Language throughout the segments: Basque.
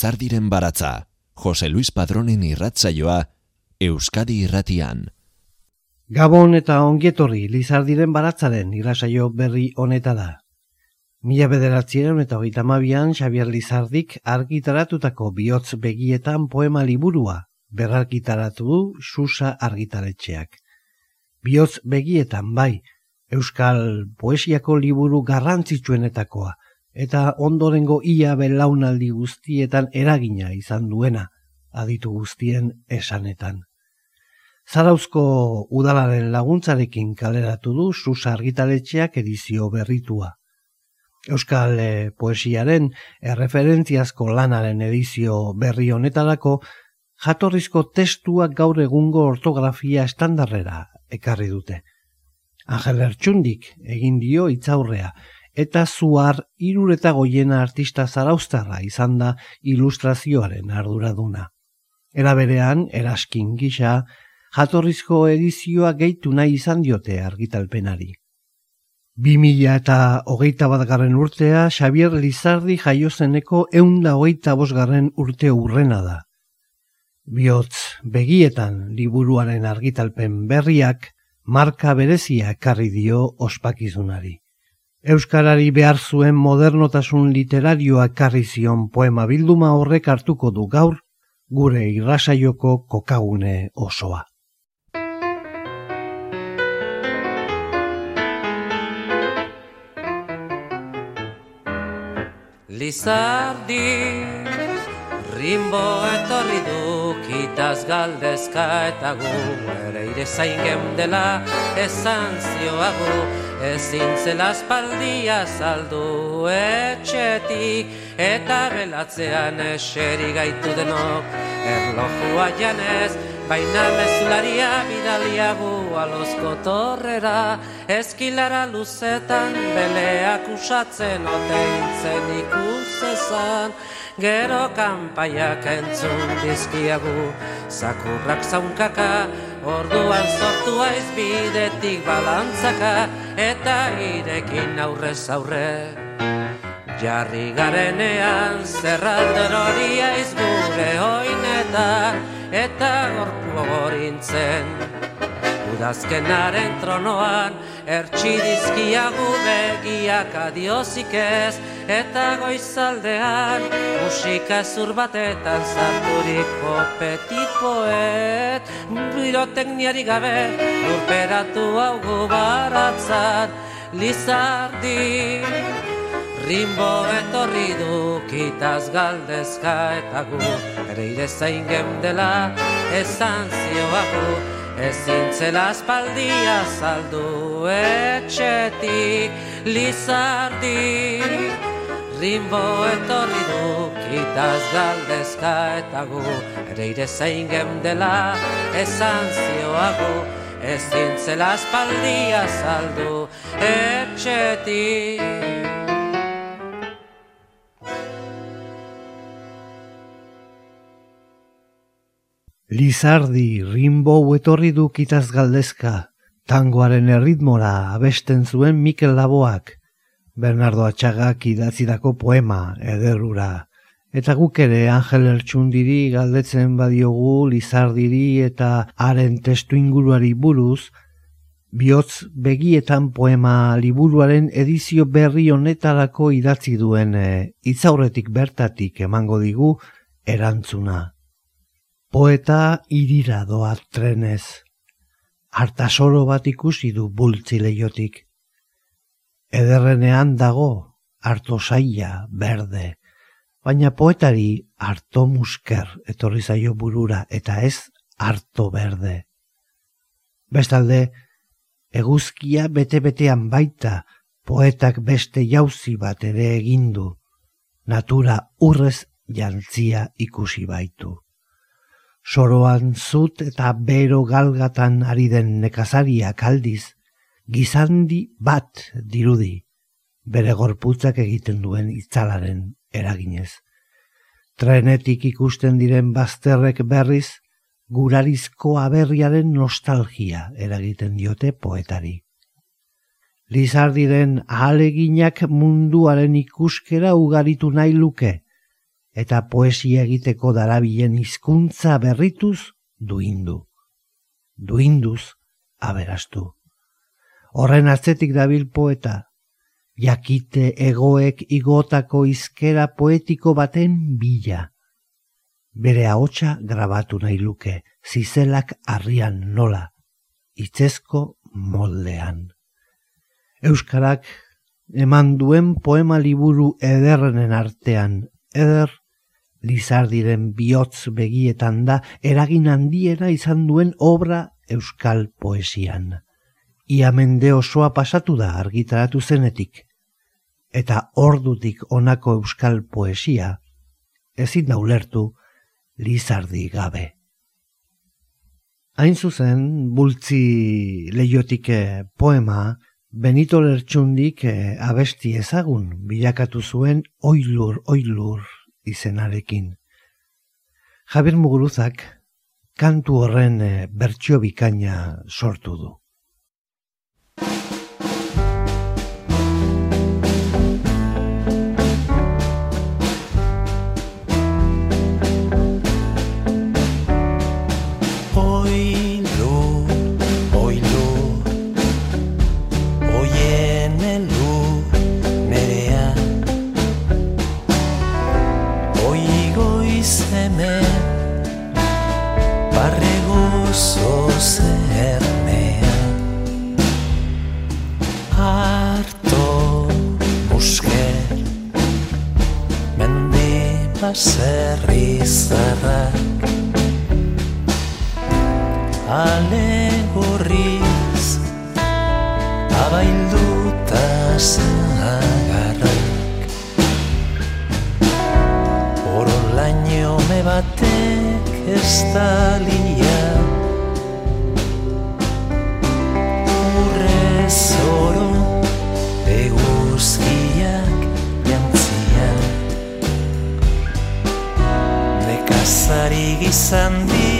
Lizardiren baratza, Jose Luis Padronen irratzaioa, Euskadi irratian. Gabon eta ongietorri Lizardiren baratzaren irratzaio berri honeta da. Mila bederatzieron eta hogeita mabian Xavier Lizardik argitaratutako bihotz begietan poema liburua berargitaratu du Susa argitaretxeak. Bihotz begietan bai, Euskal poesiako liburu garrantzitsuenetakoa, eta ondorengo ia belaunaldi guztietan eragina izan duena, aditu guztien esanetan. Zarauzko udalaren laguntzarekin kaleratu du sus argitaletxeak edizio berritua. Euskal eh, poesiaren erreferentziazko lanaren edizio berri honetarako jatorrizko testuak gaur egungo ortografia estandarrera ekarri dute. Angel Ertsundik egin dio itzaurrea, eta zuar irureta goiena artista zaraustarra izan da ilustrazioaren arduraduna. Era berean, eraskin gisa, jatorrizko edizioa gehitu nahi izan diote argitalpenari. 2000 eta hogeita bat garren urtea, Xavier Lizardi jaiozeneko eunda hogeita bosgarren urte urrena da. Biotz, begietan liburuaren argitalpen berriak, marka berezia ekarri dio ospakizunari. Euskarari behar zuen modernotasun literarioa karri zion poema bilduma horrek hartuko du gaur, gure irrasaioko kokagune osoa. Lizardi, rimbo etorri du, kitaz galdezka eta gu, ere ire zain dela, esan zioagu, ezin zela espaldia saldu etxetik eta belatzean eseri gaitu denok erlojua janez baina mezularia bidaliagu alozko torrera eskilara luzetan beleak usatzen oteintzen ikusezan gero kanpaiak entzun dizkiagu zakurrak zaunkaka Orduan sortu aiz bidetik balantzaka eta irekin aurrez aurre. Jarri garenean zerralder hori aiz gure oinetan eta gorku gorintzen. Udazkenaren tronoan, ertsi dizkiagu begiak adiozik ez, eta goizaldean, musika zur batetan zarturiko petit poet, birotekniari gabe, lurperatu hau gubaratzat, lizardi. Rimbo etorri du kitaz galdezka eta gu Ere ire zain gemdela esan zioagu ezin zela aspaldia saldu etxetik lizardi rimbo etorri du kitaz galdezka eta gu. Ere ire zein gemdela esan zioagu ezin zela aspaldia saldu etxetik Lizardi rimbo etorri du kitaz galdezka, tangoaren erritmora abesten zuen Mikel Laboak, Bernardo Atxagak idatzidako poema ederura. Eta guk ere Angel Ertxundiri galdetzen badiogu Lizardiri eta haren testu inguruari buruz, bihotz begietan poema liburuaren edizio berri honetarako idatzi duen e, itzaurretik bertatik emango digu erantzuna. Poeta irira doa trenez. Artasoro bat ikusi du bultzi leiotik. Ederrenean dago, harto saia, berde. Baina poetari harto musker etorri zaio burura eta ez harto berde. Bestalde, eguzkia bete-betean baita poetak beste jauzi bat ere egindu. Natura urrez jantzia ikusi baitu soroan zut eta bero galgatan ari den nekazariak aldiz, gizandi bat dirudi, bere gorputzak egiten duen itzalaren eraginez. Trenetik ikusten diren bazterrek berriz, gurarizko aberriaren nostalgia eragiten diote poetari. Lizardiren ahaleginak munduaren ikuskera ugaritu nahi luke, eta poesia egiteko darabilen hizkuntza berrituz duindu. Duinduz aberastu. Horren atzetik dabil poeta, jakite egoek igotako izkera poetiko baten bila. Bere ahotsa grabatu nahi luke, zizelak harrian nola, itzezko moldean. Euskarak eman duen poema liburu ederrenen artean, eder Lizardiren bihotz begietan da eragin handiena izan duen obra euskal poesian. Ia mende osoa pasatu da argitaratu zenetik. Eta ordutik honako euskal poesia, ezin da ulertu Lizardi gabe. Hain zuzen, bultzi leiotik eh, poema, Benito Lertxundik eh, abesti ezagun bilakatu zuen oilur, oilur izenarekin. Javier Muguruzak kantu horren e, bertsio bikaina sortu du. Baserri zarrak Ale gorriz Abailduta zagarrak Oro laino me batek ez Zari gizan di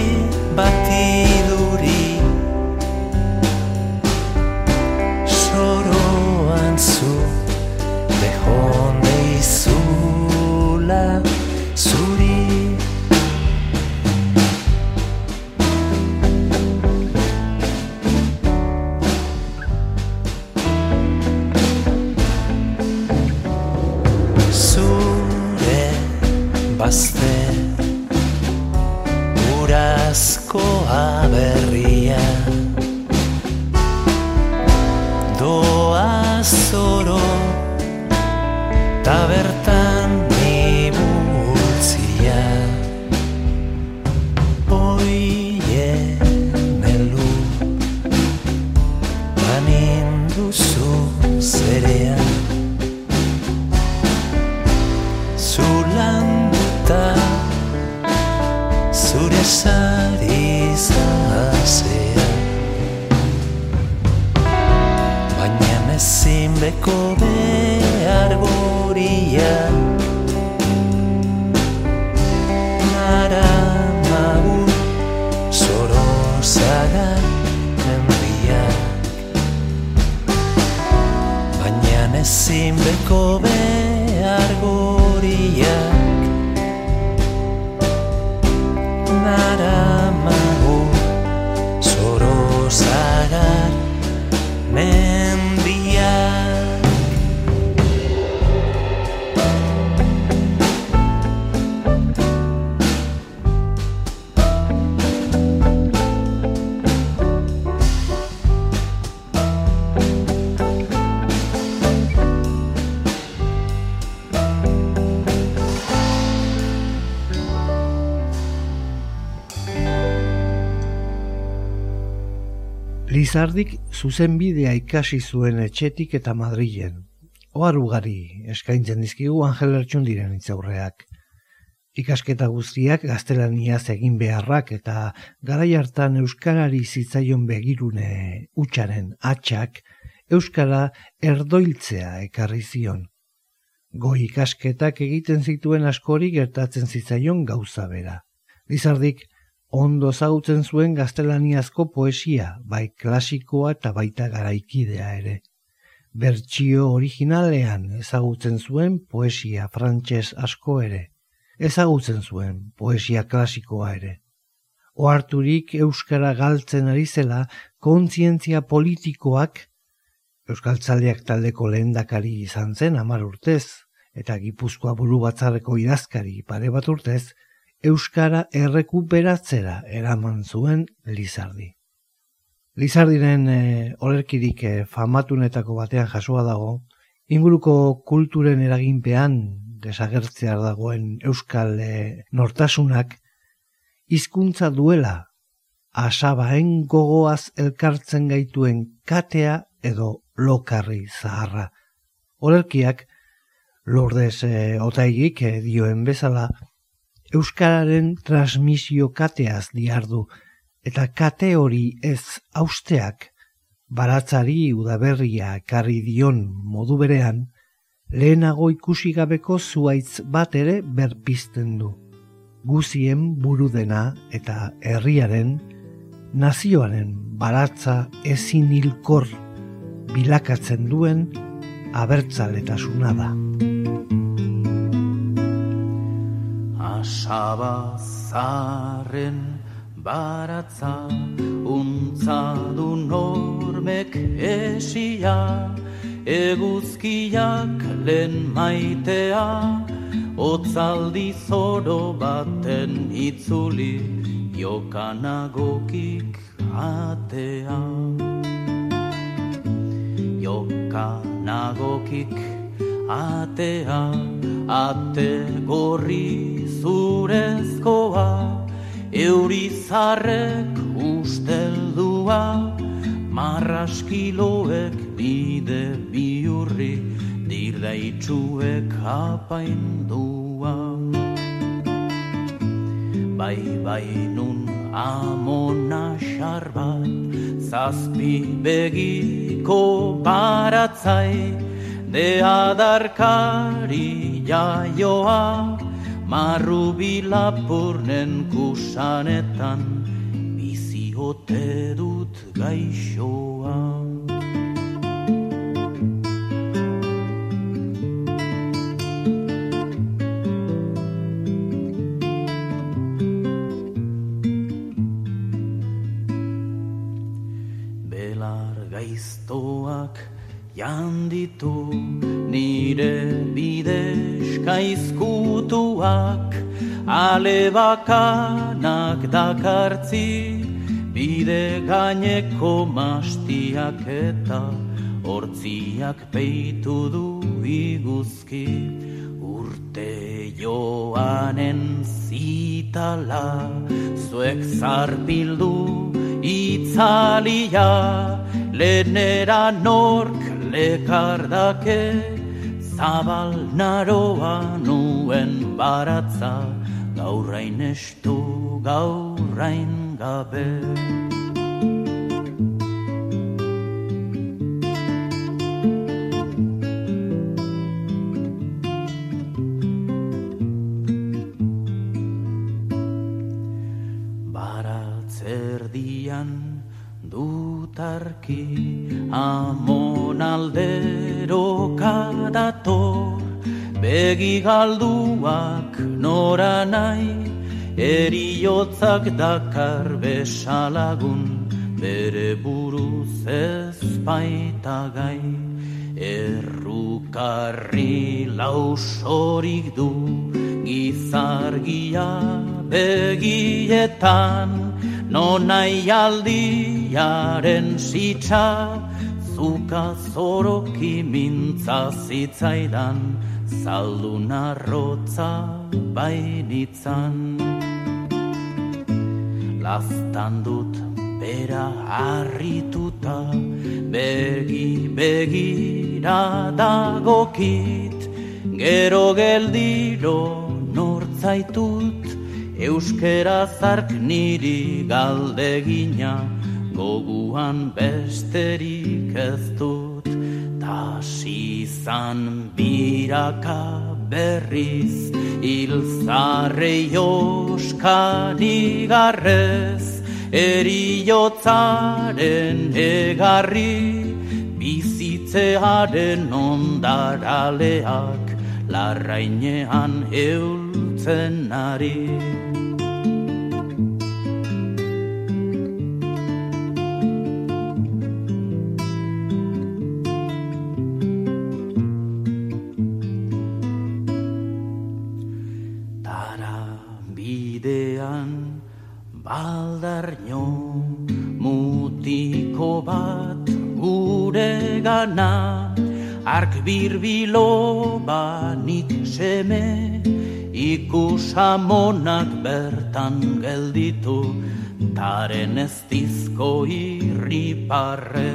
Lizardik zuzenbidea ikasi zuen etxetik eta Madrilen. Ohar ugari eskaintzen dizkigu Angel Ertxundiren itzaurreak. Ikasketa guztiak gaztelaniaz egin beharrak eta garai hartan euskarari zitzaion begirune utxaren atxak euskara erdoiltzea ekarri zion. Goi ikasketak egiten zituen askori gertatzen zitzaion gauza bera. Lizardik ondo zautzen zuen gaztelaniazko poesia, bai klasikoa eta baita garaikidea ere. Bertsio originalean ezagutzen zuen poesia frantses asko ere. Ezagutzen zuen poesia klasikoa ere. Oarturik euskara galtzen ari zela kontzientzia politikoak Euskaltzaleak taldeko lehendakari izan zen amar urtez, eta Gipuzkoa buru batzarreko idazkari pare bat urtez, Euskara errekuperatzera eraman zuen Lizardi. Lizardiren e, olerkirik e, famatunetako batean jasua dago, inguruko kulturen eraginpean desagertzear dagoen Euskal e, nortasunak, hizkuntza duela, asabaen gogoaz elkartzen gaituen katea edo lokarri zaharra. Olerkiak, lordez e, otaigik e, dioen bezala, Euskararen transmisio kateaz diardu, eta kate hori ez austeak, baratzari udaberria karri dion modu berean, lehenago ikusi gabeko zuaitz bat ere berpizten du. Guzien buru dena eta herriaren, nazioaren baratza ezin hilkor bilakatzen duen abertzaletasuna da. Asabazaren baratza untza du normek esia eguzkiak lehen maitea otzaldi zoro baten itzuli jokanagokik atea. Joka nagokik atea ate gorri zurezkoa eurizarrek usteldua marraskiloek bide biurri dirda itxuek apaindua. Bai bai nun amona xarbat zazpi begiko baratzai de adarkari jaioa marru bilapurnen kusanetan biziote dut gaixoa. janditu izkutuak ale bakanak dakartzi bide gaineko mastiak eta hortziak peitu du iguzki. Urte joanen zitala zuek zarpildu itzalia lehenera nork lekardake zabal naroa nuen baratza gaurrain estu gaurrain gabe. Baratzerdian dutarki amon aldero kadator begi galduak nora nahi eriotzak dakar besalagun bere buruz ez baita gai. Errukarri lausorik du gizargia begietan nonai aldiaren sitsa zuka zoroki mintza zitzaidan zaldun arrotza bainitzan. Laztan dut bera harrituta begi begira dagokit. Gero geldiro nortzaitut euskera zark niri galdegina goguan besterik ez dut Hasizan biraka berriz Ilzarrei oskani garrez Eriotzaren egarri Bizitzearen ondaraleak Larrainean eultzen ari gana Ark birbilo banit seme. Ikusamonak bertan gelditu Taren ez dizko irriparre.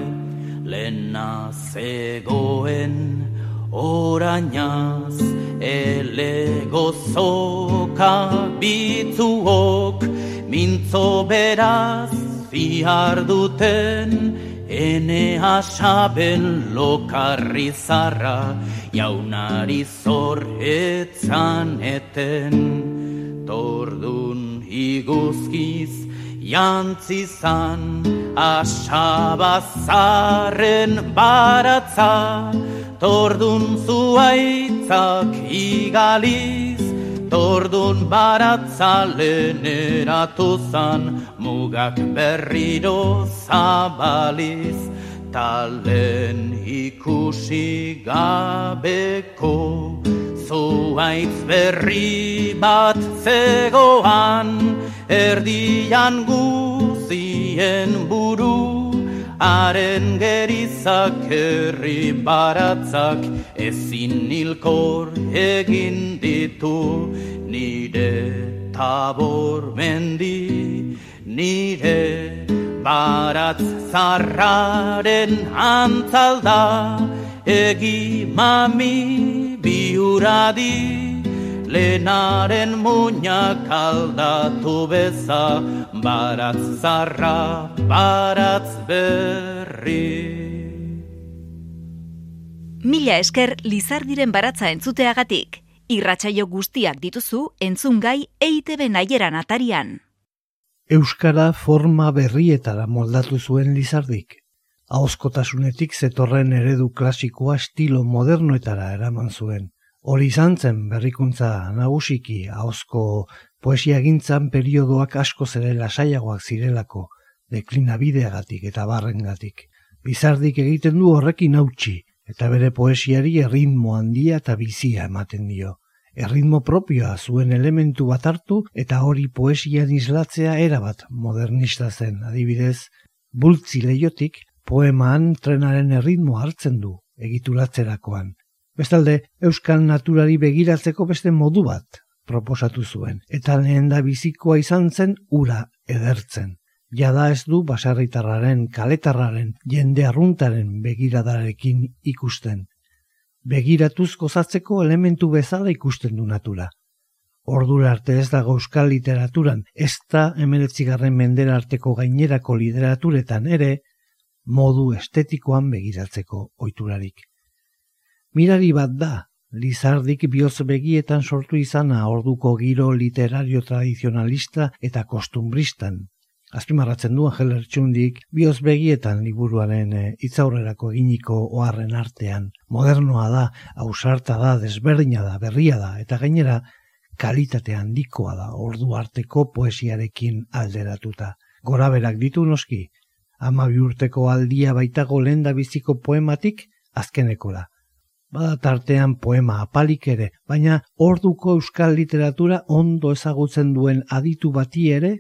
Lena zegoen orainaz Ele gozoka bitzuok Mintzo beraz zihar duten Ene asaben lokarri zarra, jaunari zorretzan eten. Tordun iguzkiz jantzizan, asabazaren baratza. Tordun zuaitzak igaliz, Tordun baratzalen eratu zan, mugak berriro zabaliz, talen ikusi gabeko, zuaitz berri bat zegoan, erdian guzien buru, Haren gerizak herri baratzak ezin nilkor egin ditu. Nire tabor mendi nire baratz zarraren antzalda egi mami biuradi Lenaren muñak aldatu beza, baratz zarra, baratz berri. Mila esker Lizardiren baratza entzuteagatik. Irratsaio guztiak dituzu entzungai EITB naieran atarian. Euskara forma berrietara moldatu zuen Lizardik. Ahozkotasunetik zetorren eredu klasikoa estilo modernoetara eraman zuen. Hori izan zen berrikuntza nagusiki ahozko poesia gintzan periodoak asko zere lasaiagoak zirelako, deklinabideagatik eta barrengatik. Bizardik egiten du horrekin hautsi, eta bere poesiari erritmo handia eta bizia ematen dio. Erritmo propioa zuen elementu bat hartu eta hori poesian islatzea erabat modernista zen, adibidez, bultzi leiotik poemaan trenaren erritmo hartzen du egituratzerakoan. Bestalde, euskal naturari begiratzeko beste modu bat proposatu zuen, eta lehen da bizikoa izan zen ura edertzen. Jada ez du basarritarraren, kaletarraren, jende arruntaren begiradarekin ikusten. Begiratuz gozatzeko elementu bezala ikusten du natura. Ordura arte ez dago euskal literaturan, ez da emeletzigarren mendera arteko gainerako literaturetan ere, modu estetikoan begiratzeko oiturarik. Mirari bat da, Lizardik bioz begietan sortu izana orduko giro literario tradizionalista eta kostumbristan. Azpimarratzen du Angel Ertsundik bioz begietan liburuaren e, itzaurrerako eginiko oharren artean. Modernoa da, ausarta da, desberdina da, berria da, eta gainera kalitate handikoa da ordu arteko poesiarekin alderatuta. Gora berak ditu noski, ama urteko aldia baitago lenda biziko poematik azkenekola bada tartean poema apalik ere, baina orduko euskal literatura ondo ezagutzen duen aditu bati ere,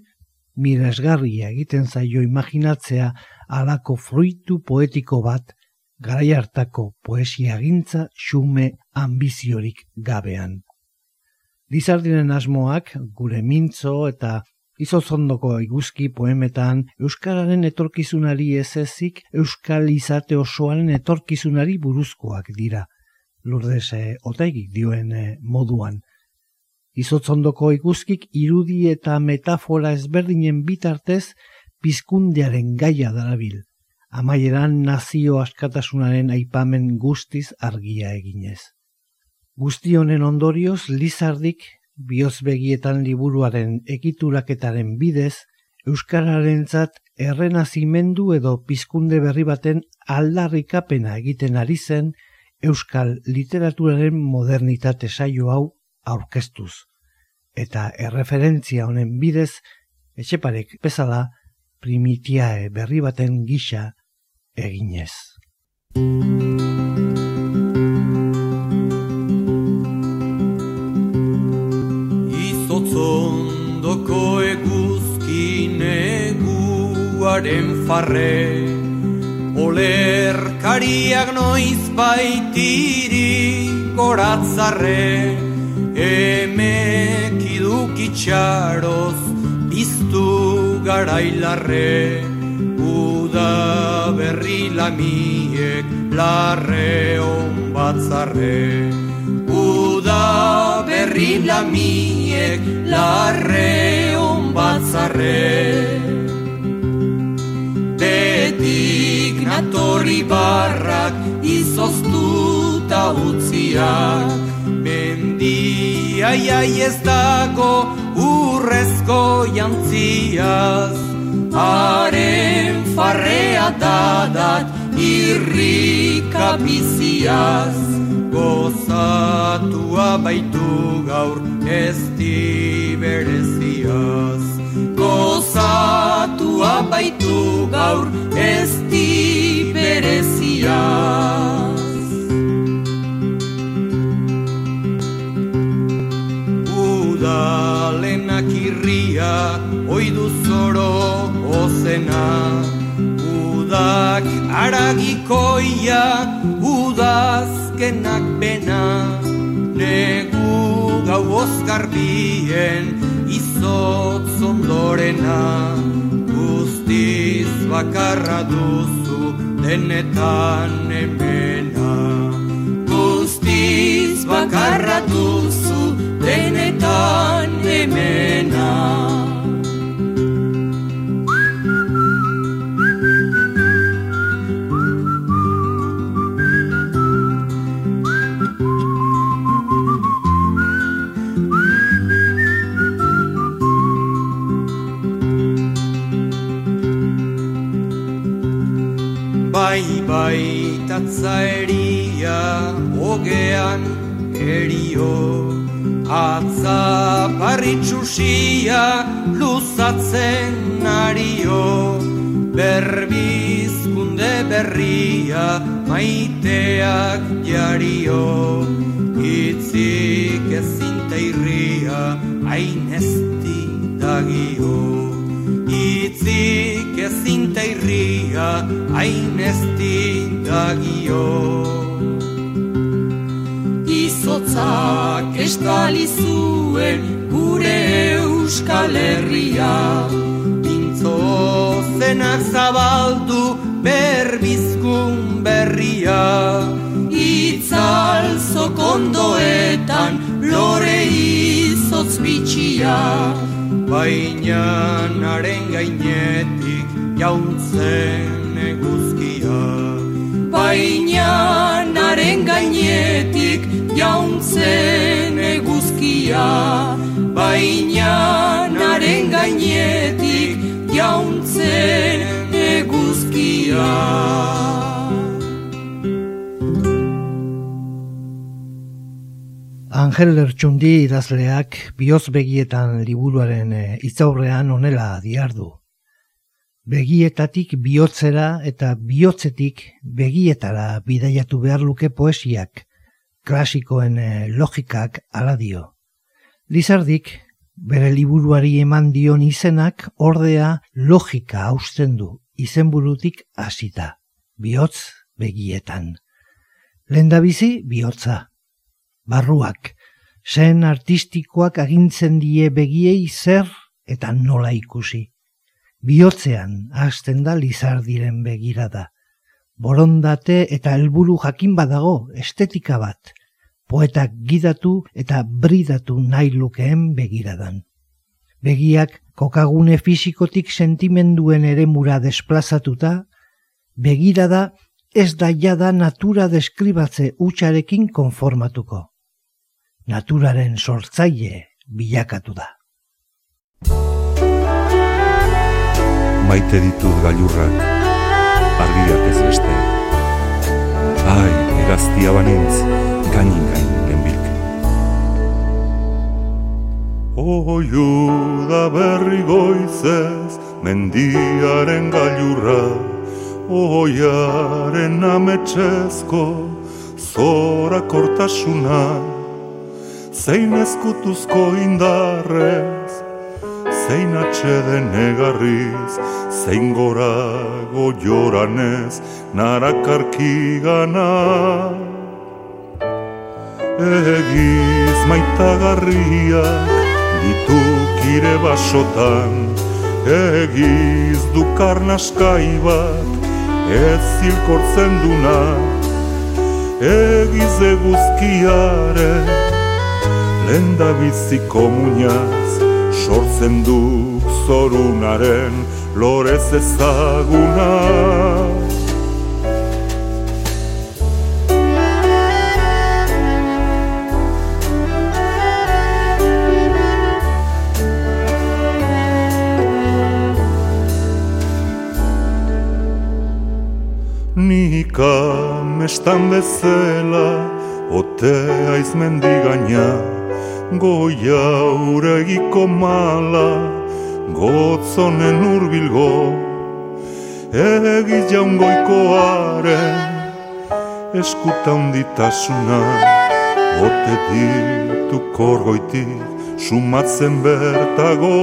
miresgarria egiten zaio imaginatzea alako fruitu poetiko bat, garai hartako poesia gintza xume ambiziorik gabean. Lizardinen asmoak, gure mintzo eta izozondoko iguzki poemetan Euskararen etorkizunari ez ezik Euskal izate osoaren etorkizunari buruzkoak dira lurdez e, otaigik dioen eh, moduan. Izotzondoko ikuskik irudi eta metafora ezberdinen bitartez pizkundearen gaia darabil. amaieran nazio askatasunaren aipamen guztiz argia eginez. Guzti honen ondorioz Lizardik biozbegietan liburuaren ekituraketaren bidez Euskararentzat errenazimendu edo pizkunde berri baten aldarrikapena egiten ari zen euskal literaturaren modernitate saio hau aurkeztuz. Eta erreferentzia honen bidez, etxeparek bezala primitiae berri baten gisa eginez. Izotzondoko eguzkin eguaren farre Olerkariak noiz baitiri goratzarre Emek idukitxaroz biztu garailarre. Uda berri lamiek larre on batzarre. Uda berri lamiek larre on batzarre Betik natorri barrak izoztuta utziak. Mendia ez dago urrezko jantziaz. Haren farrea dadat irrika biziaz. Gozatua baitu gaur ez bereziaz gozatua baitu gaur ez di bereziaz. Udalenak irria oidu zoro ozena, udak aragikoia udazkenak bena, negu gau ozgarbien izotz ondorena Guztiz bakarra duzu denetan emena Guztiz bakarra duzu denetan emena ogean erio Atza parritxusia luzatzen nario Berbizkunde berria maiteak jario Itzik ezinta irria hain dagio. Itzik ezinta irria hain dagio estali zuen gure euskal herria. Pintzo zenak zabaldu berbizkun berria. Itzal zokondoetan lore izotz bitxia. Baina naren gainetik jauntzen eguzkia. Baina naren gainetik jauntzen eguzkia Baina naren gainetik jauntzen eguzkia Angel Lertxundi idazleak bioz begietan liburuaren eh, itzaurrean onela diardu. Begietatik bihotzera eta bihotzetik begietara bidaiatu behar luke poesiak, klasikoen eh, logikak ala dio. Lizardik, bere liburuari eman dion izenak ordea logika hausten du izenburutik hasita, bihotz begietan. Lendabizi bihotza, barruak, zen artistikoak agintzen die begiei zer eta nola ikusi. Biotzean hasten da lizardiren begirada. Borondate eta helburu jakin badago estetika bat, poetak gidatu eta bridatu nahi lukeen begiradan. Begiak kokagune fisikotik sentimenduen ere mura desplazatuta, begirada ez da jada natura deskribatze utxarekin konformatuko. Naturaren sortzaile bilakatu da. Maite ditut gailurrak, argiak ez beste. Ai, egaztia banintz, gainin gain genbilk. Oiu da berri goizez, mendiaren gailurra, oiaren ametsezko zora kortasuna. Zein ezkutuzko indarrez zein atxeden egarriz zein gorago joranez narakarki gana egiz maitagarriak ditukire basotan. Egiz dukar naskai bat ez zilkortzen duna. Egiz eguzkiare lenda biziko muñaz sortzen duk zorunaren lorez ezaguna Nika mestan bezela Ote aiz mendigaina. Goia uregiko mala Gotzonen urbilgo Egiz jaungoikoaren Eskuta unditasuna Ote ditu korgoitik Sumatzen bertago.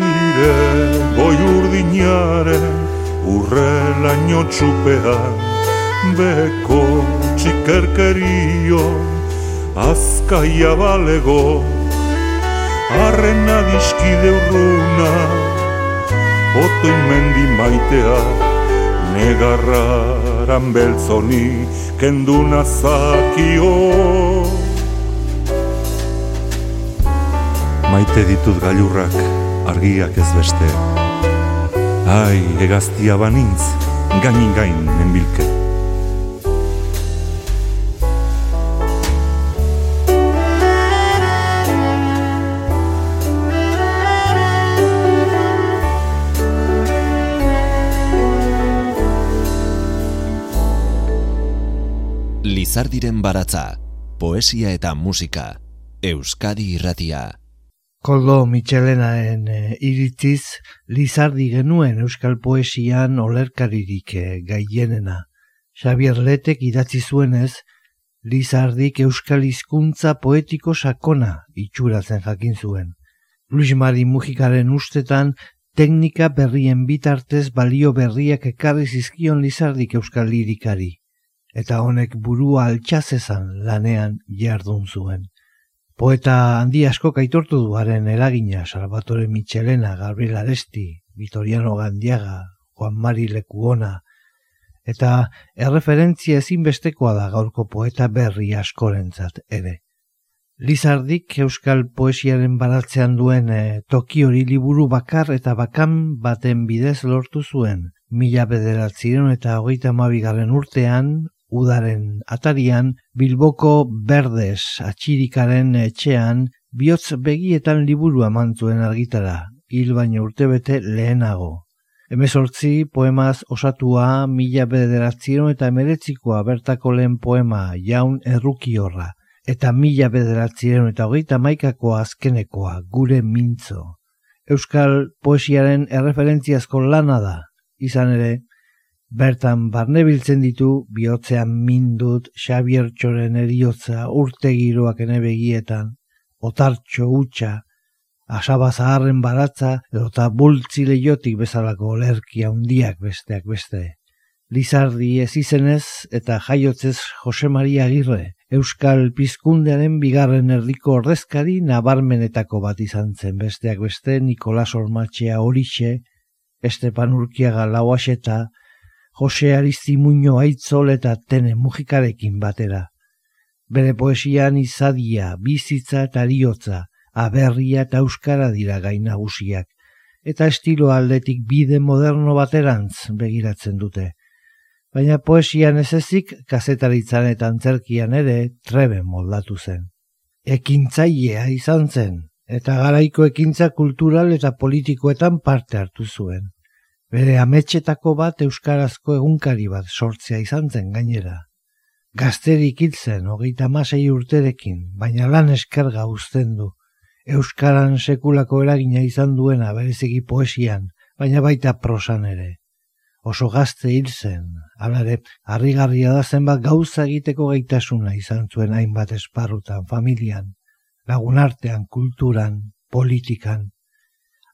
Ire goi urdinaren urrela txupean beko txikerkerio azkaia balego arrena dizkide urruna oto inmendi maitea negarraran beltzoni kenduna zakio Maite ditut gailurrak argiak ez beste Ai, egaztia banintz, gainin gain nenbilke. Lizardiren baratza, poesia eta musika, Euskadi irratia. Koldo Michelenaen e, iritziz, Lizardi genuen euskal poesian olerkaririk e, gaienena. Xavier Letek idatzi zuenez, Lizardik euskal hizkuntza poetiko sakona itxuratzen jakin zuen. Luis Mari Mujikaren ustetan, teknika berrien bitartez balio berriak ekarri zizkion Lizardik euskal lirikari. Eta honek burua altxazezan lanean jardun zuen. Poeta handi asko kaitortu duaren eragina Salvatore Michelena, Gabriel Aresti, Vitoriano Gandiaga, Juan Mari Lekuona, eta erreferentzia ezinbestekoa da gaurko poeta berri askorentzat ere. Lizardik euskal poesiaren baratzean duen e, toki hori liburu bakar eta bakan baten bidez lortu zuen. Mila bederatziren eta hogeita mabigarren urtean udaren atarian Bilboko Berdes atxirikaren etxean bihotz begietan liburu amantzuen argitara, hil baino urtebete lehenago. Hemezortzi poemaz osatua mila bederatzieron eta emeretzikoa bertako lehen poema jaun erruki horra, eta mila bederatzieron eta hogeita maikako azkenekoa gure mintzo. Euskal poesiaren erreferentziazko lana da, izan ere, Bertan barnebiltzen ditu bihotzean mindut Xavier Txoren eriotza urte giroak ene begietan, otartxo utxa, asaba zaharren baratza edota bultzi lehiotik bezalako olerkia undiak besteak beste. Lizardi ez izenez eta jaiotzez Jose Maria Agirre, Euskal Pizkundearen bigarren erdiko ordezkari nabarmenetako bat izan zen besteak beste Nikolas Ormatxea horixe, Estepan Urkiaga lauaxeta, Jose Aristimuño aitzol eta tene mujikarekin batera. Bere poesian izadia, bizitza eta liotza, aberria eta euskara dira gainagusiak. eta estilo aldetik bide moderno baterantz begiratzen dute. Baina poesian ez ezik, kazetaritzan eta antzerkian ere trebe moldatu zen. Ekintzailea izan zen, eta garaiko ekintza kultural eta politikoetan parte hartu zuen. Bere ametxetako bat euskarazko egunkari bat sortzea izan zen gainera. Gazterik hitzen hogeita masei urterekin, baina lan eskerga uzten du. Euskaran sekulako eragina izan duena bereziki poesian, baina baita prosan ere. Oso gazte hil zen, alare, harrigarria da zenbat gauza egiteko gaitasuna izan zuen hainbat esparrutan, familian, lagunartean, kulturan, politikan.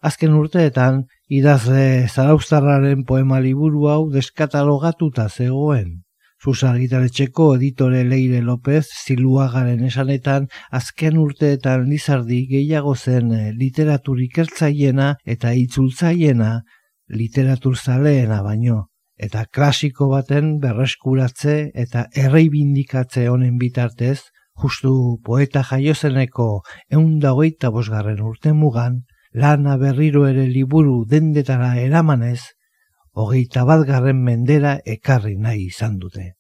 Azken urteetan, idazle zaraustarraren poema liburu hau deskatalogatuta zegoen. Zuzargitaretxeko editore Leire López ziluagaren esanetan azken urteetan lizardi gehiago zen eh, literatur ikertzaiena eta itzultzaiena literatur zaleena baino eta klasiko baten berreskuratze eta erreibindikatze honen bitartez justu poeta jaiozeneko eundagoita bosgarren urte mugan lana berriro ere liburu dendetara eramanez, hogeita bat garren mendera ekarri nahi izan dute.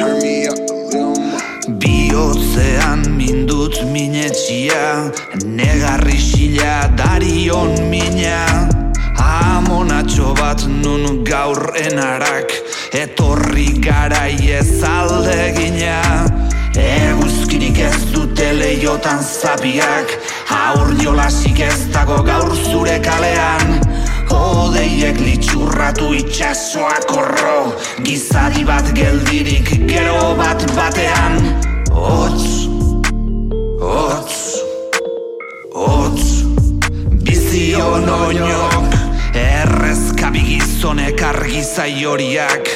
Biotzean minetxia Negarri xila darion mina. Amonatxo bat nun gaur enarak Etorri garai ez alde gina Eguzkirik ez dute leiotan zapiak Aur jolasik ez dago gaur zure kalean. Odeiek litxurratu itxasoak korro Gizadi bat geldirik gero bat batean. Otz, otz, otz Bizion oinok Errezkabi gizonek argizai horiak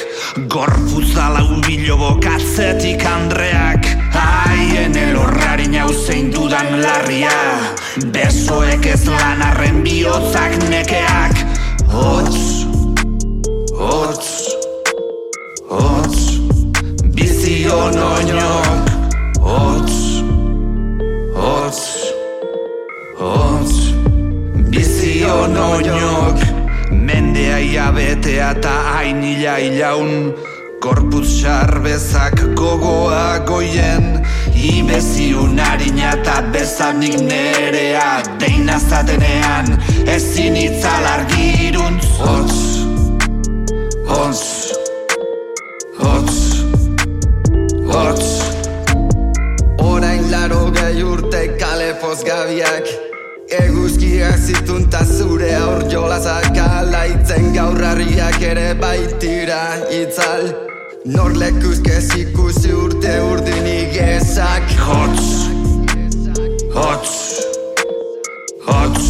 Gorpuzala ubilo bokatzetik andreak Haien elorrari nauzein dudan larria Besoek ez lanarren bihotzak nekeak. Otz, otz, otz Bizion oinok otz Bizion oinok Mendea iabetea eta hainila ilaun. Korpuz xarbezak gogoa goien Ibeziun harina eta bezanik nerea. Zatenean ezin itzal argiruntz. Hotz, hotz, hotz, hotz Orain laro gai urte kale pozgabiak Eguzkiak zitun ta zure aur jolazak alaitzen gaurrarriak ere baitira itzal. Nor lekuzkez ikusi urte urdinik ezak Hotz, hotz, hotz.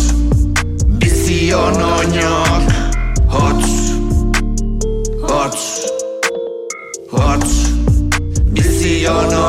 Bizion oinok Hotz, hotz, hotz. Bizion oinok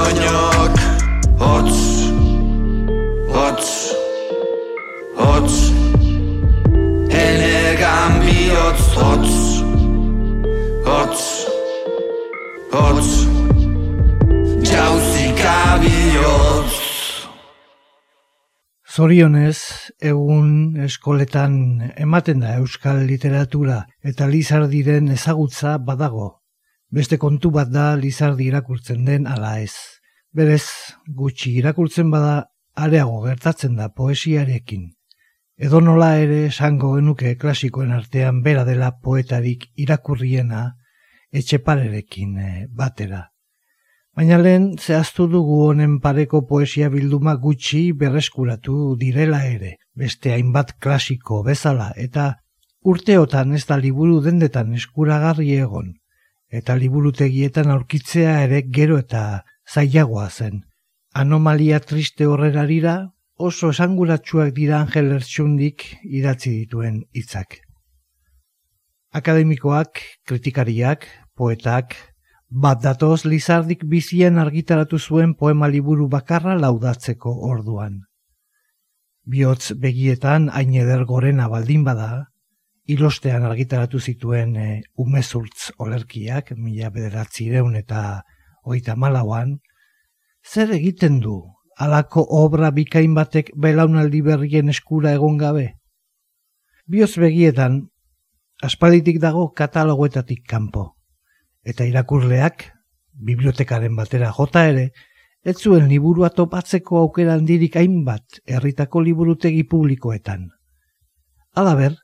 Zorionez, egun eskoletan ematen da euskal literatura eta lizardiren ezagutza badago. Beste kontu bat da lizardi irakurtzen den ala ez. Berez, gutxi irakurtzen bada areago gertatzen da poesiarekin. Edo nola ere esango genuke klasikoen artean bera dela poetarik irakurriena etxeparerekin eh, batera. Baina lehen zehaztu dugu honen pareko poesia bilduma gutxi berreskuratu direla ere, beste hainbat klasiko bezala, eta urteotan ez da liburu dendetan eskuragarri egon, eta liburutegietan aurkitzea ere gero eta zailagoa zen. Anomalia triste horrerarira oso esanguratsuak dira Angel Ertsundik idatzi dituen hitzak. Akademikoak, kritikariak, poetak, bat datoz Lizardik bizien argitaratu zuen poema liburu bakarra laudatzeko orduan. Biotz begietan hain eder gorena baldin bada, ilostean argitaratu zituen e, umezultz olerkiak, mila bederatzireun eta oita malauan, zer egiten du alako obra bikain batek belaunaldi berrien eskura egon gabe? Bioz begietan, aspalditik dago katalogoetatik kanpo, eta irakurleak, bibliotekaren batera jota ere, ez zuen liburua topatzeko aukera handirik hainbat herritako liburutegi publikoetan. Alaber,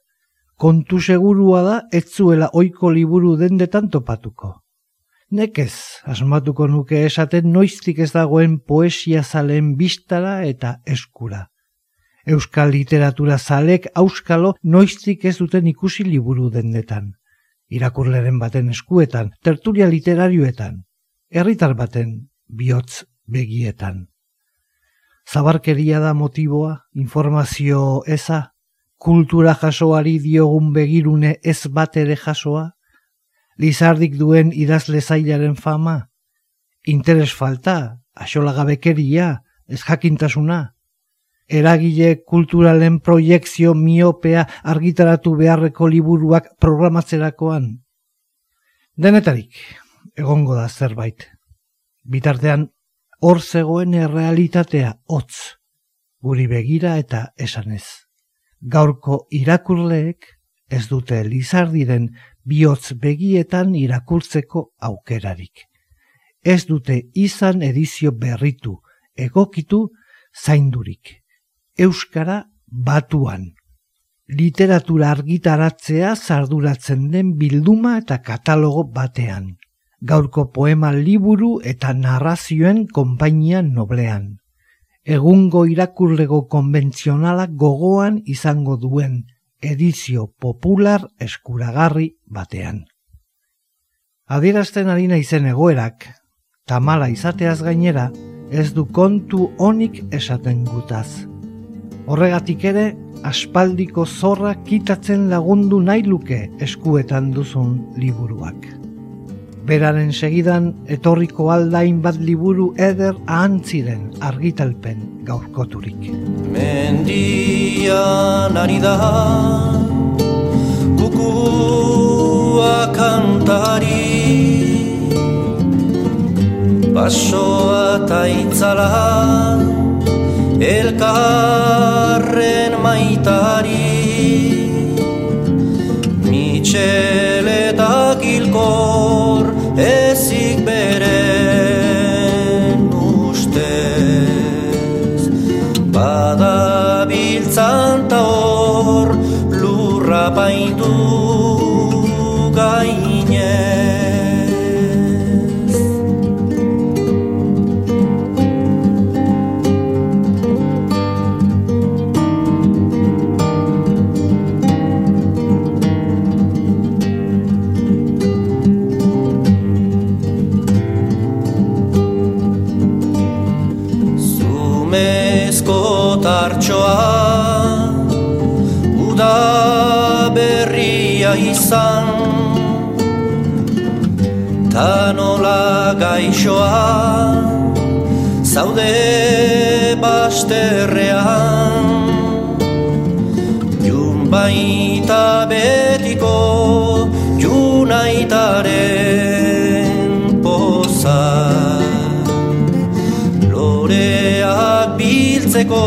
kontu segurua da ez zuela oiko liburu dendetan topatuko. Nekez, asmatuko nuke esaten noiztik ez dagoen poesia zalen bistara eta eskura. Euskal literatura zalek auskalo noiztik ez duten ikusi liburu dendetan. Irakurleren baten eskuetan, tertulia literarioetan, herritar baten bihotz begietan. Zabarkeria da motiboa, informazio eza, kultura jasoari diogun begirune ez bat ere jasoa, Lizardik duen idazle zailaren fama, interes falta, gabekeria, ez jakintasuna, eragile kulturalen proiektzio miopea argitaratu beharreko liburuak programatzerakoan. Denetarik, egongo da zerbait. Bitartean, hor zegoen errealitatea hotz, guri begira eta esanez. Gaurko irakurleek ez dute lizardiren bihotz begietan irakurtzeko aukerarik. Ez dute izan edizio berritu, egokitu, zaindurik. Euskara batuan. Literatura argitaratzea zarduratzen den bilduma eta katalogo batean. Gaurko poema liburu eta narrazioen konpainia noblean. Egungo irakurlego konbentzionala gogoan izango duen edizio popular eskuragarri batean. Adierazten harina izen egoerak, tamala izateaz gainera, ez du kontu onik esaten gutaz. Horregatik ere, aspaldiko zorra kitatzen lagundu nahi luke eskuetan duzun liburuak. Beraren segidan etorriko aldain bat liburu eder ahantziren argitalpen gaurkoturik. Mendian ari da kukua kantari Basoa eta itzala elkarren maitari Mitxeletak ilkor ezik gaixoa Zaude basterrean Jun baita betiko Junaitaren poza. Loreak biltzeko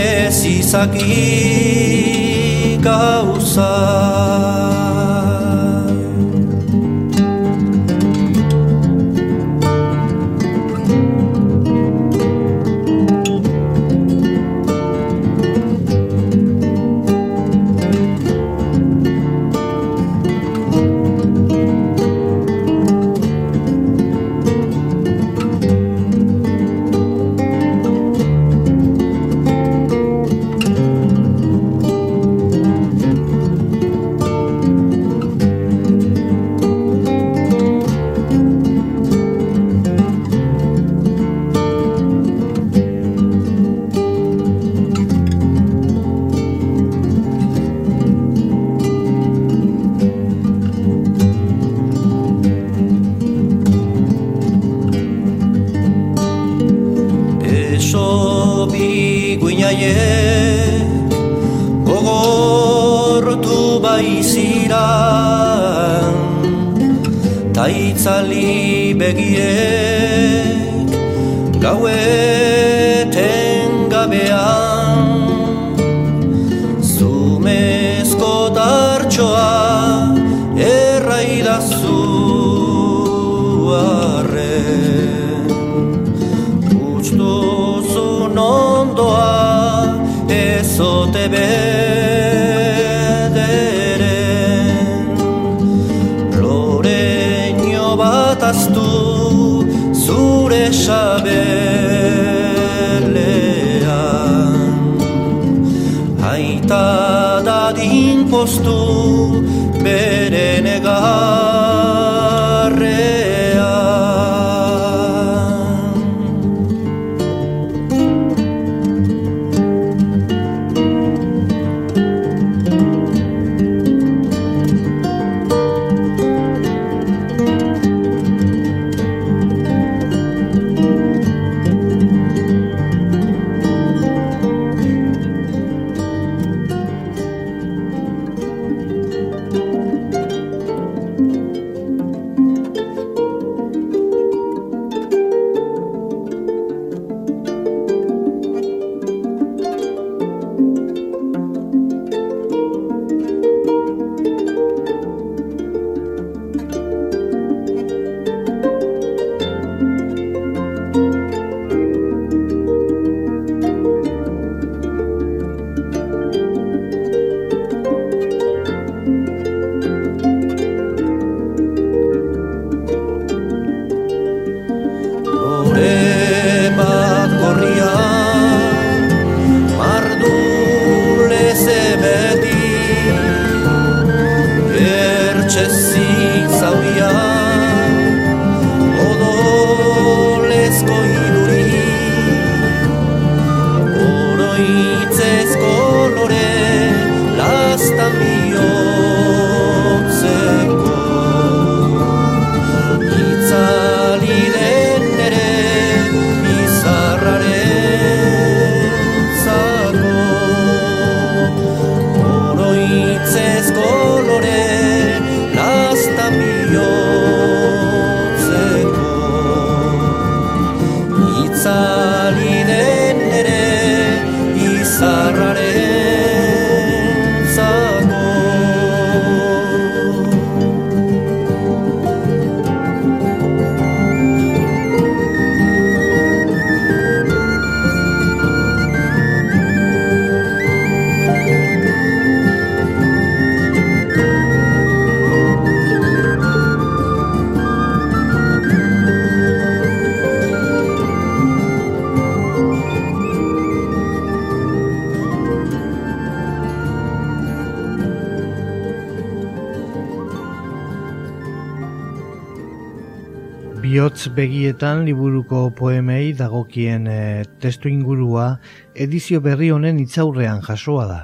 Ez izaki gauza yeah. Sabelean Aita dadin postu Bere begietan liburuko poemei dagokien e, testu ingurua edizio berri honen itzaurrean jasoa da.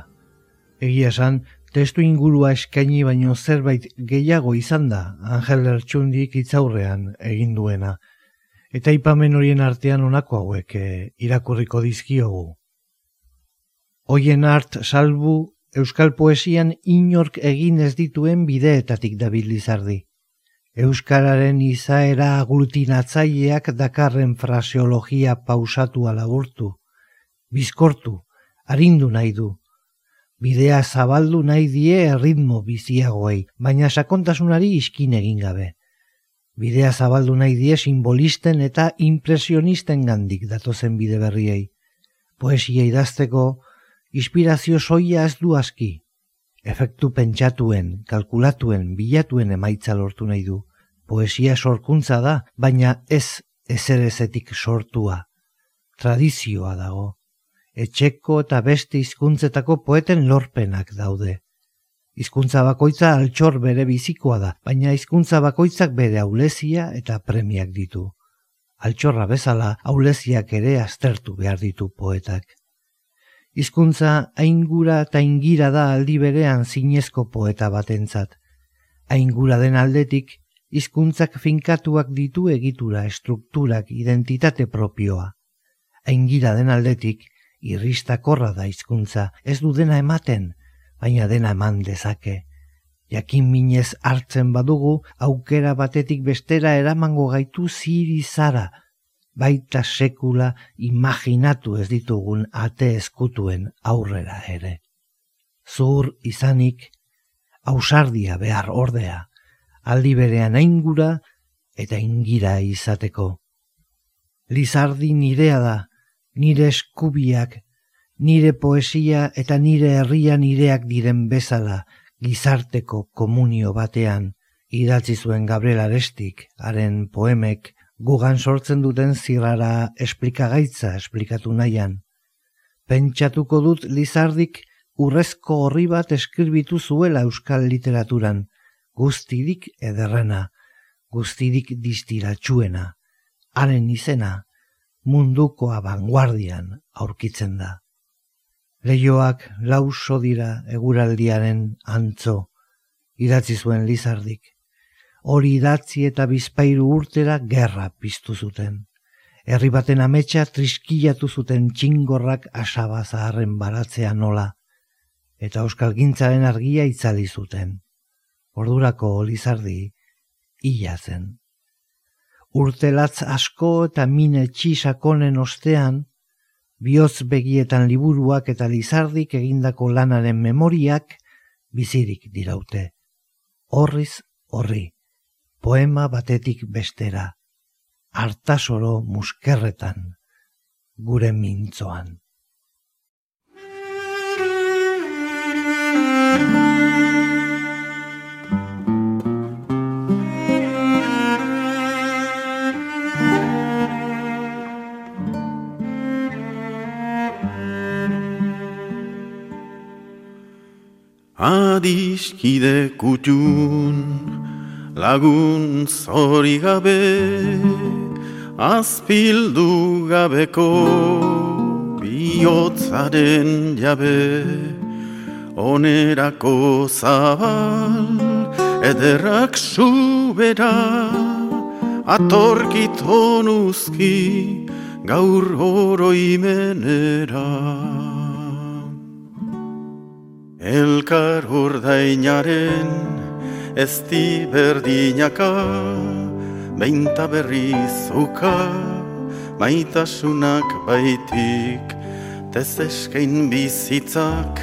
Egia esan, testu ingurua eskaini baino zerbait gehiago izan da Angel Lertxundik itzaurrean egin duena. Eta ipamen horien artean honako hauek e, irakurriko dizkiogu. Hoien art salbu Euskal Poesian inork egin ez dituen bideetatik dabil lizardi. Euskararen izaera aglutinatzaileak dakarren fraseologia pausatu alaburtu, bizkortu, arindu nahi du. Bidea zabaldu nahi die erritmo biziagoei, baina sakontasunari iskin egin gabe. Bidea zabaldu nahi die simbolisten eta impresionisten gandik datozen bide berriei. Poesia idazteko, inspirazio soia ez du aski, efektu pentsatuen, kalkulatuen, bilatuen emaitza lortu nahi du. Poesia sorkuntza da, baina ez ezerezetik sortua. Tradizioa dago. Etxeko eta beste hizkuntzetako poeten lorpenak daude. Hizkuntza bakoitza altxor bere bizikoa da, baina hizkuntza bakoitzak bere aulezia eta premiak ditu. Altxorra bezala auleziak ere aztertu behar ditu poetak. Hizkuntza aingura eta ingira da aldi berean zinezko poeta batentzat. Aingura den aldetik, hizkuntzak finkatuak ditu egitura, estrukturak, identitate propioa. Aingira den aldetik, irristakorra da hizkuntza, ez du dena ematen, baina dena eman dezake. Jakin minez hartzen badugu, aukera batetik bestera eramango gaitu ziri zara, baita sekula imaginatu ez ditugun ate eskutuen aurrera ere. Zur izanik, ausardia behar ordea, aldi berean aingura eta ingira izateko. Lizardi nirea da, nire eskubiak, nire poesia eta nire herria nireak diren bezala, gizarteko komunio batean idatzi zuen Gabriel Arestik, haren poemek gugan sortzen duten zirrara esplikagaitza esplikatu nahian. Pentsatuko dut Lizardik urrezko horri bat eskrbitu zuela euskal literaturan, guztidik ederrena, guztidik distiratxuena, haren izena, mundukoa vanguardian aurkitzen da. Leioak lauso dira eguraldiaren antzo, idatzi zuen lizardik. Hori idatzi eta bizpairu urtera gerra piztu zuten. Herri baten ametsa triskilatu zuten txingorrak asaba zaharren baratzea nola, eta euskal gintzaren argia itzali zuten. Ordurako lizardi, illa zen. Urtelatz asko eta mine txisakonen ostean, bihotz begietan liburuak eta lizardik egindako lanaren memoriak bizirik diraute. Horriz horri, poema batetik bestera, hartasoro muskerretan, gure mintzoan. Adiskide kutun lagun zori gabe Azpildu gabeko bihotzaren jabe. Onerako zabal ederrak subera Atorkiton uzki gaur oroimenera. Elkar urdainaren ez di berdinaka, Beinta berri zuka, maitasunak baitik, Tez eskein bizitzak,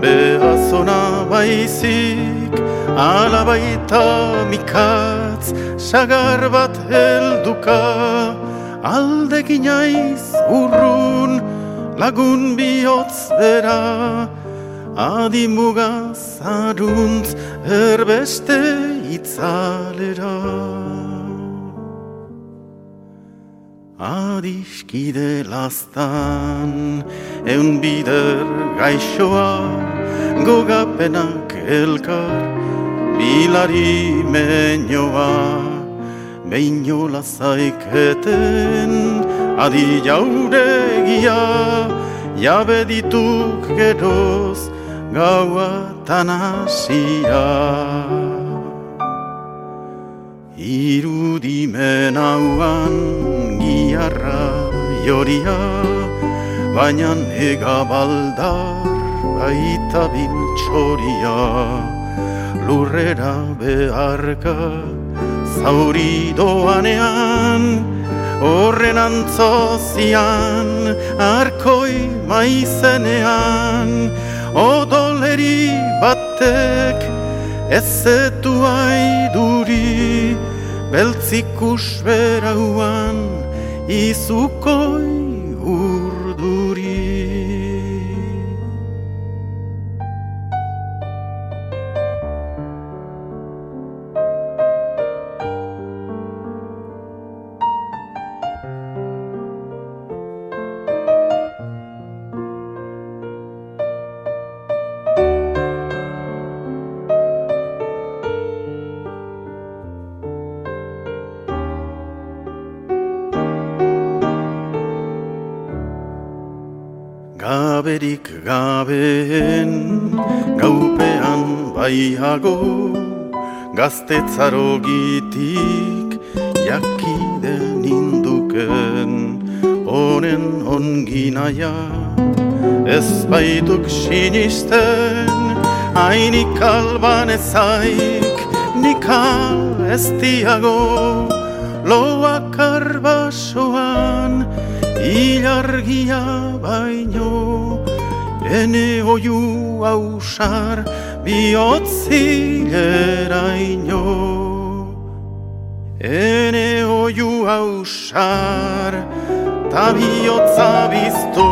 behazona baizik, Ala baita mikatz, sagar bat helduka, aiz urrun, lagun bihotz bera, adimuga zaruntz erbeste itzalera. Adiskide lastan eun bider gaixoa gogapenak elkar bilari menioa Beinola zaiketen adi jauregia jabe dituk geroz gaua tanasia Irudimen hauan giarra joria Baina nega baldar baita bintxoria Lurrera beharka zauri doanean Horren antzozian arkoi maizenean odoleri batek ez zetu aiduri beltzikus berauan izukoi gaberik gabeen gaupean baiago gaztetzaro gitik jakiden induken honen onginaia ez baituk sinisten Hainik alban ezaik, nikal ez diago, loak arbasoan, ilargia baino, ene oiu hausar, bihotzilera ino. Ene oiu hausar, ta bihotza biztu,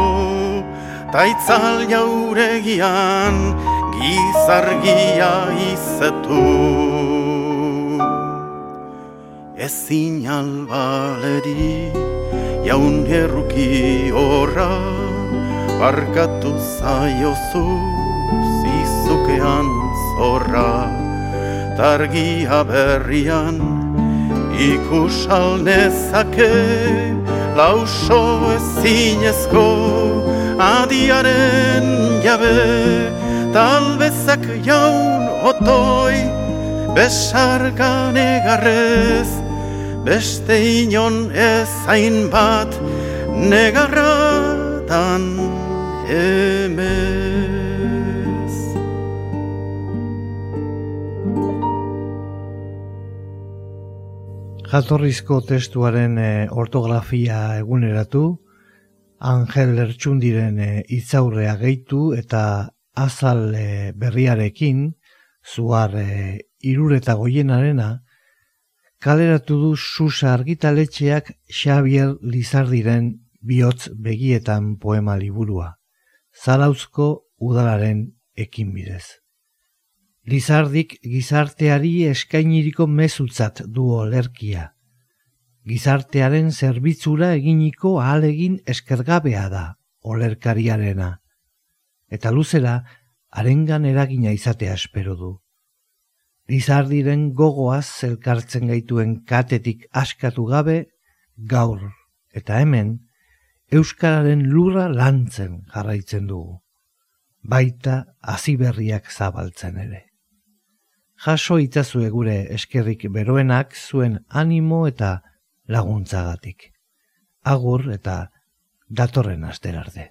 ta itzal jauregian, gizargia izetu. Ezin albaleri jaun erruki horra Barkatu zaiozu zizukean zorra Targia berrian ikusal nezake Lauso ezinezko adiaren jabe talbezak jaun otoi besargan egarrez beste inon ez hain bat negarratan emez. Jatorrizko testuaren e, ortografia eguneratu, Angel Lertxundiren e, itzaurrea gehitu eta azal e, berriarekin, zuar e, irureta goienarena, kaleratu du susa argitaletxeak Xavier Lizardiren bihotz begietan poema liburua, zarauzko udalaren ekinbidez. Lizardik gizarteari eskainiriko mezutzat du olerkia. Gizartearen zerbitzura eginiko ahalegin eskergabea da olerkariarena eta luzera arengan eragina izatea espero du. Lizardiren gogoaz zelkartzen gaituen katetik askatu gabe, gaur eta hemen, Euskararen lurra lantzen jarraitzen dugu, baita aziberriak zabaltzen ere. Jaso itazu gure eskerrik beroenak zuen animo eta laguntzagatik. Agur eta datorren asterarte.